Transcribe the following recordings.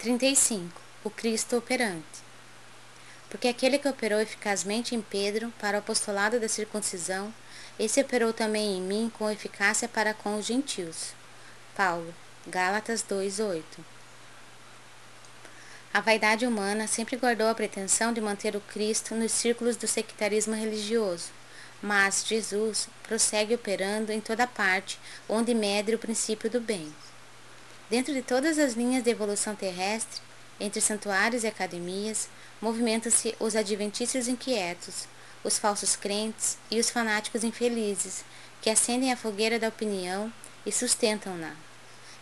35. O Cristo operante. Porque aquele que operou eficazmente em Pedro para o apostolado da circuncisão, esse operou também em mim com eficácia para com os gentios. Paulo, Gálatas 2:8. A vaidade humana sempre guardou a pretensão de manter o Cristo nos círculos do sectarismo religioso, mas Jesus prossegue operando em toda parte onde medre o princípio do bem. Dentro de todas as linhas de evolução terrestre, entre santuários e academias, movimentam-se os adventícios inquietos, os falsos crentes e os fanáticos infelizes, que acendem a fogueira da opinião e sustentam-na.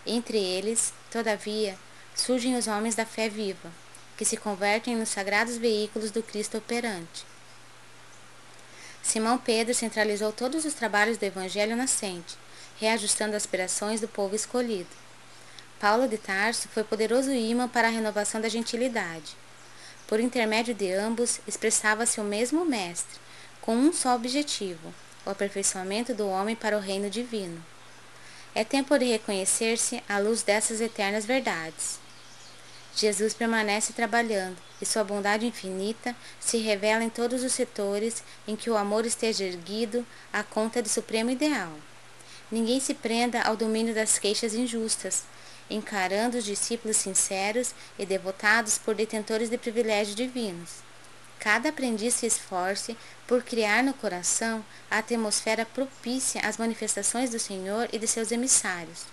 Entre eles, todavia, surgem os homens da fé viva, que se convertem nos sagrados veículos do Cristo operante. Simão Pedro centralizou todos os trabalhos do Evangelho nascente, reajustando as aspirações do povo escolhido. Paulo de Tarso foi poderoso imã para a renovação da gentilidade. Por intermédio de ambos, expressava-se o mesmo Mestre, com um só objetivo, o aperfeiçoamento do homem para o reino divino. É tempo de reconhecer-se à luz dessas eternas verdades. Jesus permanece trabalhando e sua bondade infinita se revela em todos os setores em que o amor esteja erguido à conta do supremo ideal. Ninguém se prenda ao domínio das queixas injustas, encarando os discípulos sinceros e devotados por detentores de privilégios divinos. Cada aprendiz se esforce por criar no coração a atmosfera propícia às manifestações do Senhor e de seus emissários.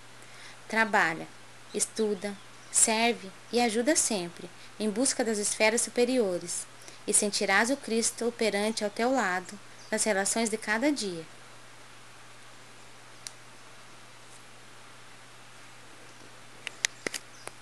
Trabalha, estuda, serve e ajuda sempre, em busca das esferas superiores, e sentirás o Cristo operante ao teu lado nas relações de cada dia.